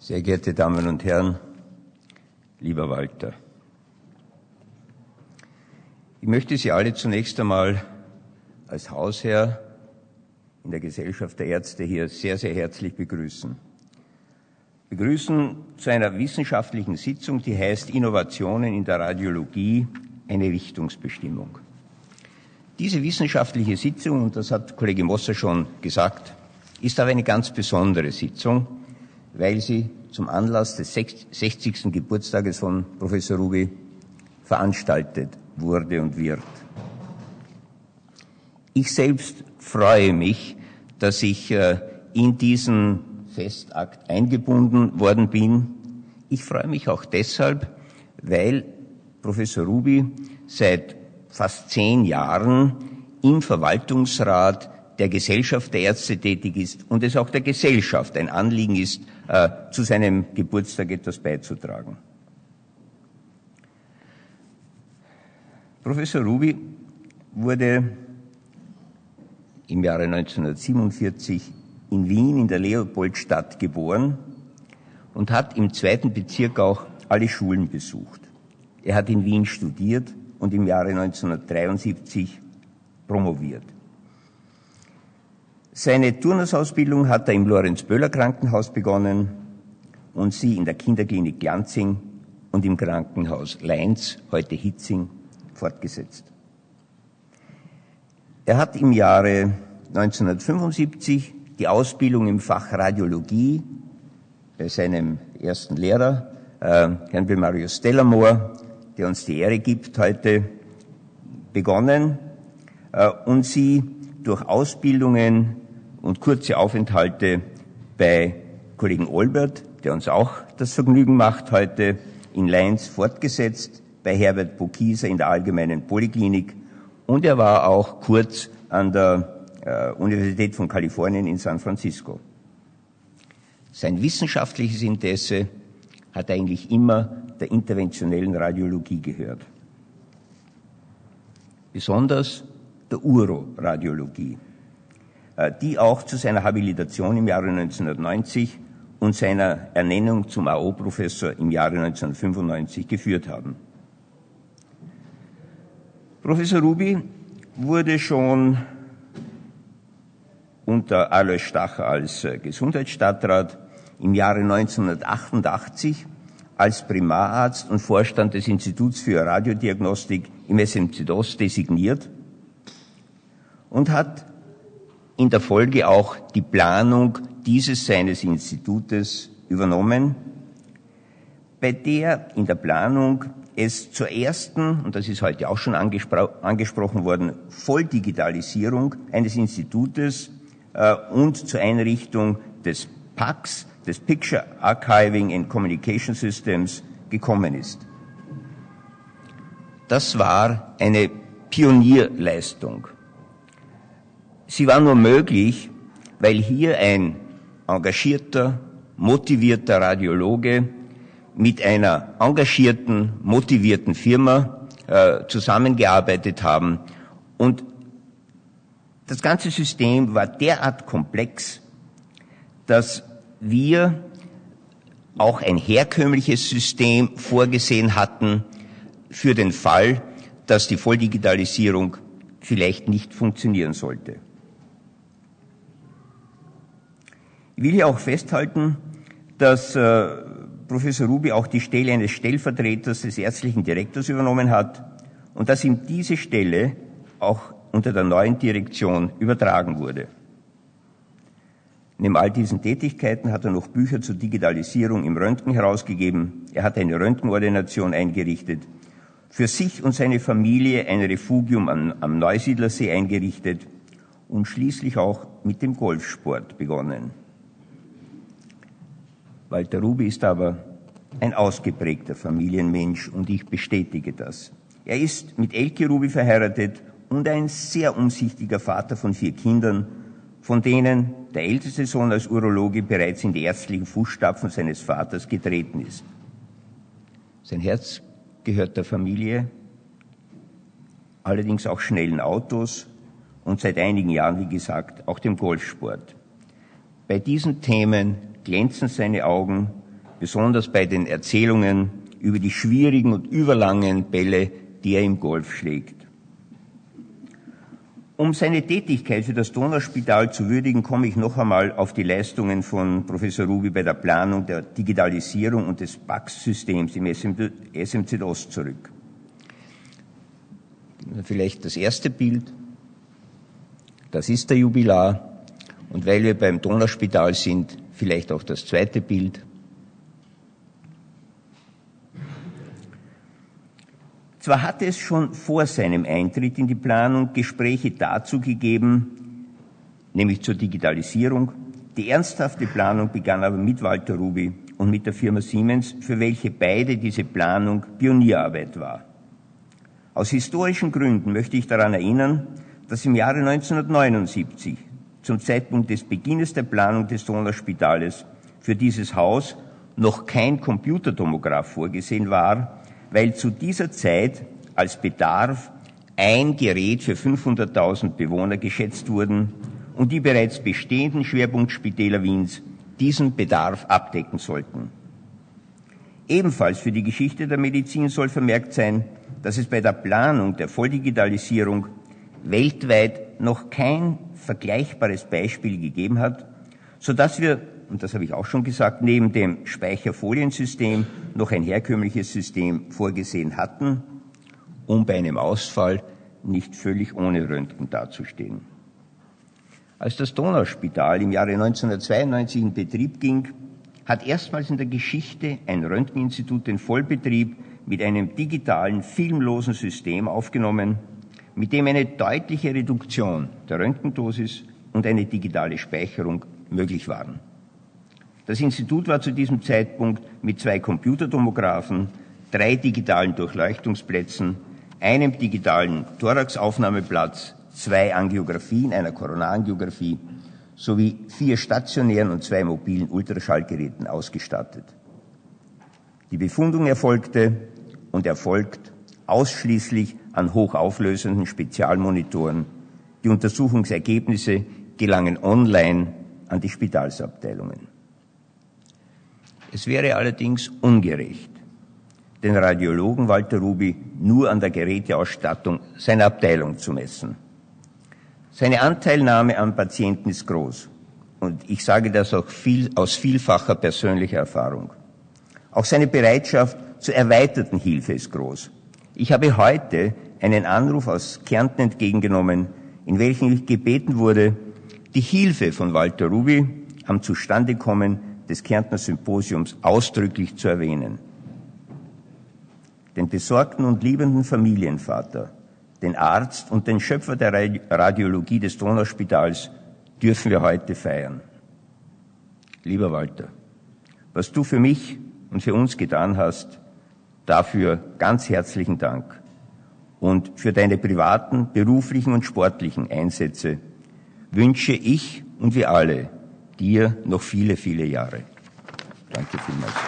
Sehr geehrte Damen und Herren, lieber Walter, ich möchte Sie alle zunächst einmal als Hausherr in der Gesellschaft der Ärzte hier sehr, sehr herzlich begrüßen. Begrüßen zu einer wissenschaftlichen Sitzung, die heißt Innovationen in der Radiologie, eine Richtungsbestimmung. Diese wissenschaftliche Sitzung, und das hat Kollege Mosser schon gesagt, ist aber eine ganz besondere Sitzung, weil sie zum Anlass des 60. Geburtstages von Professor Ruby veranstaltet wurde und wird. Ich selbst freue mich, dass ich äh, in diesen Festakt eingebunden worden bin. Ich freue mich auch deshalb, weil Professor Ruby seit fast zehn Jahren im Verwaltungsrat der Gesellschaft der Ärzte tätig ist und es auch der Gesellschaft ein Anliegen ist, äh, zu seinem Geburtstag etwas beizutragen. Professor Ruby wurde im Jahre 1947 in Wien in der Leopoldstadt geboren und hat im zweiten Bezirk auch alle Schulen besucht. Er hat in Wien studiert und im Jahre 1973 promoviert. Seine Turnerausbildung hat er im Lorenz-Böhler Krankenhaus begonnen und sie in der Kinderklinik Glanzing und im Krankenhaus Leins, heute Hitzing, fortgesetzt. Er hat im Jahre 1975 die Ausbildung im Fach Radiologie bei seinem ersten Lehrer, äh, Herrn Bemarius Stellamore, der uns die Ehre gibt, heute begonnen äh, und sie durch Ausbildungen und kurze Aufenthalte bei Kollegen Olbert, der uns auch das Vergnügen macht, heute in Leins fortgesetzt, bei Herbert Bokieser in der Allgemeinen Poliklinik und er war auch kurz an der äh, Universität von Kalifornien in San Francisco. Sein wissenschaftliches Interesse hat eigentlich immer der interventionellen Radiologie gehört. Besonders der Uroradiologie, die auch zu seiner Habilitation im Jahre 1990 und seiner Ernennung zum AO-Professor im Jahre 1995 geführt haben. Professor Ruby wurde schon unter Alois Stacher als äh, Gesundheitsstadtrat im Jahre 1988 als Primararzt und Vorstand des Instituts für Radiodiagnostik im SMC-DOS designiert und hat in der Folge auch die Planung dieses seines Institutes übernommen, bei der in der Planung es zur ersten, und das ist heute auch schon angespro angesprochen worden, Volldigitalisierung eines Institutes äh, und zur Einrichtung des PACS, des Picture Archiving and Communication Systems, gekommen ist. Das war eine Pionierleistung. Sie war nur möglich, weil hier ein engagierter, motivierter Radiologe mit einer engagierten, motivierten Firma äh, zusammengearbeitet haben und das ganze System war derart komplex, dass wir auch ein herkömmliches System vorgesehen hatten für den Fall, dass die Volldigitalisierung vielleicht nicht funktionieren sollte. Ich will hier auch festhalten, dass äh, Professor Ruby auch die Stelle eines Stellvertreters des ärztlichen Direktors übernommen hat und dass ihm diese Stelle auch unter der neuen Direktion übertragen wurde. Neben all diesen Tätigkeiten hat er noch Bücher zur Digitalisierung im Röntgen herausgegeben. Er hat eine Röntgenordination eingerichtet, für sich und seine Familie ein Refugium am, am Neusiedlersee eingerichtet und schließlich auch mit dem Golfsport begonnen. Walter Rubi ist aber ein ausgeprägter Familienmensch und ich bestätige das. Er ist mit Elke Rubi verheiratet und ein sehr umsichtiger Vater von vier Kindern, von denen der älteste Sohn als Urologe bereits in die ärztlichen Fußstapfen seines Vaters getreten ist. Sein Herz gehört der Familie, allerdings auch schnellen Autos und seit einigen Jahren, wie gesagt, auch dem Golfsport. Bei diesen Themen glänzen seine Augen besonders bei den Erzählungen über die schwierigen und überlangen Bälle, die er im Golf schlägt. Um seine Tätigkeit für das Donauspital zu würdigen, komme ich noch einmal auf die Leistungen von Professor Ruby bei der Planung der Digitalisierung und des BAX-Systems im SMZ Ost zurück. Vielleicht das erste Bild. Das ist der Jubilar. Und weil wir beim Donauspital sind, vielleicht auch das zweite Bild. Zwar hatte es schon vor seinem Eintritt in die Planung Gespräche dazu gegeben, nämlich zur Digitalisierung. Die ernsthafte Planung begann aber mit Walter Ruby und mit der Firma Siemens, für welche beide diese Planung Pionierarbeit war. Aus historischen Gründen möchte ich daran erinnern, dass im Jahre 1979, zum Zeitpunkt des Beginnes der Planung des Donauspitales, für dieses Haus noch kein Computertomograph vorgesehen war, weil zu dieser Zeit als Bedarf ein Gerät für 500.000 Bewohner geschätzt wurden und die bereits bestehenden Schwerpunktspitäler Wiens diesen Bedarf abdecken sollten. Ebenfalls für die Geschichte der Medizin soll vermerkt sein, dass es bei der Planung der Volldigitalisierung weltweit noch kein vergleichbares Beispiel gegeben hat, so dass wir und das habe ich auch schon gesagt, neben dem Speicherfoliensystem noch ein herkömmliches System vorgesehen hatten, um bei einem Ausfall nicht völlig ohne Röntgen dazustehen. Als das Donauspital im Jahre 1992 in Betrieb ging, hat erstmals in der Geschichte ein Röntgeninstitut den Vollbetrieb mit einem digitalen, filmlosen System aufgenommen, mit dem eine deutliche Reduktion der Röntgendosis und eine digitale Speicherung möglich waren. Das Institut war zu diesem Zeitpunkt mit zwei Computertomographen, drei digitalen Durchleuchtungsplätzen, einem digitalen Thoraxaufnahmeplatz, zwei Angiografien, einer Koronarangiographie sowie vier stationären und zwei mobilen Ultraschallgeräten ausgestattet. Die Befundung erfolgte und erfolgt ausschließlich an hochauflösenden Spezialmonitoren. Die Untersuchungsergebnisse gelangen online an die Spitalsabteilungen. Es wäre allerdings ungerecht, den Radiologen Walter Ruby nur an der Geräteausstattung seiner Abteilung zu messen. Seine Anteilnahme am Patienten ist groß. Und ich sage das auch viel, aus vielfacher persönlicher Erfahrung. Auch seine Bereitschaft zur erweiterten Hilfe ist groß. Ich habe heute einen Anruf aus Kärnten entgegengenommen, in welchem ich gebeten wurde, die Hilfe von Walter Ruby am Zustandekommen des Kärntner Symposiums ausdrücklich zu erwähnen. Den besorgten und liebenden Familienvater, den Arzt und den Schöpfer der Radiologie des Donauspitals dürfen wir heute feiern. Lieber Walter, was du für mich und für uns getan hast, dafür ganz herzlichen Dank. Und für deine privaten, beruflichen und sportlichen Einsätze wünsche ich und wir alle dir noch viele, viele Jahre. Danke vielmals.